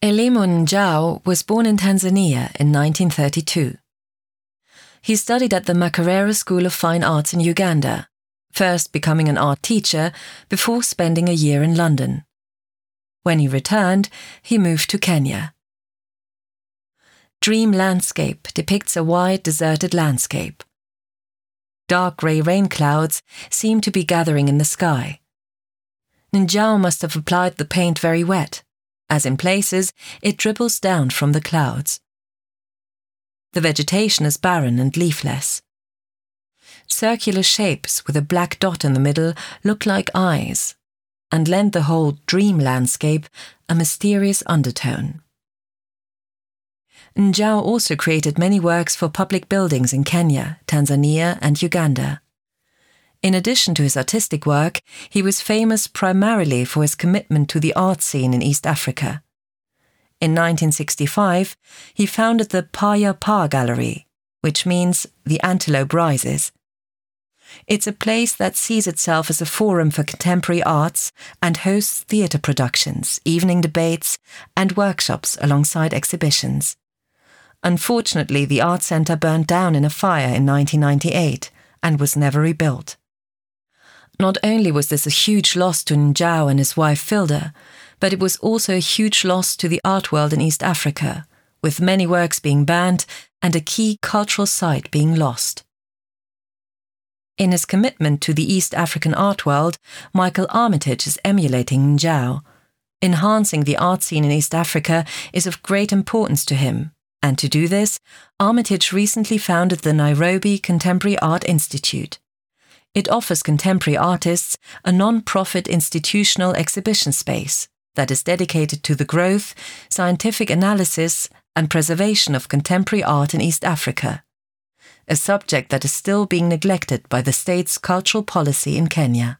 Elimo Njau was born in Tanzania in 1932. He studied at the Makerere School of Fine Arts in Uganda, first becoming an art teacher before spending a year in London. When he returned, he moved to Kenya. Dream Landscape depicts a wide deserted landscape. Dark grey rain clouds seem to be gathering in the sky. Njau must have applied the paint very wet, as in places it dribbles down from the clouds. The vegetation is barren and leafless. Circular shapes with a black dot in the middle look like eyes and lend the whole dream landscape a mysterious undertone. Njau also created many works for public buildings in Kenya, Tanzania, and Uganda. In addition to his artistic work, he was famous primarily for his commitment to the art scene in East Africa. In 1965, he founded the Paa ya Paa Gallery, which means the antelope rises. It's a place that sees itself as a forum for contemporary arts and hosts theatre productions, evening debates, and workshops alongside exhibitions. Unfortunately, the art centre burned down in a fire in 1998 and was never rebuilt. Not only was this a huge loss to Njau and his wife Philda, but it was also a huge loss to the art world in East Africa, with many works being banned and a key cultural site being lost. In his commitment to the East African art world, Michael Armitage is emulating Njau. Enhancing the art scene in East Africa is of great importance to him, and to do this, Armitage recently founded the Nairobi Contemporary Art Institute. It offers contemporary artists a non profit institutional exhibition space that is dedicated to the growth, scientific analysis, and preservation of contemporary art in East Africa, a subject that is still being neglected by the state's cultural policy in Kenya.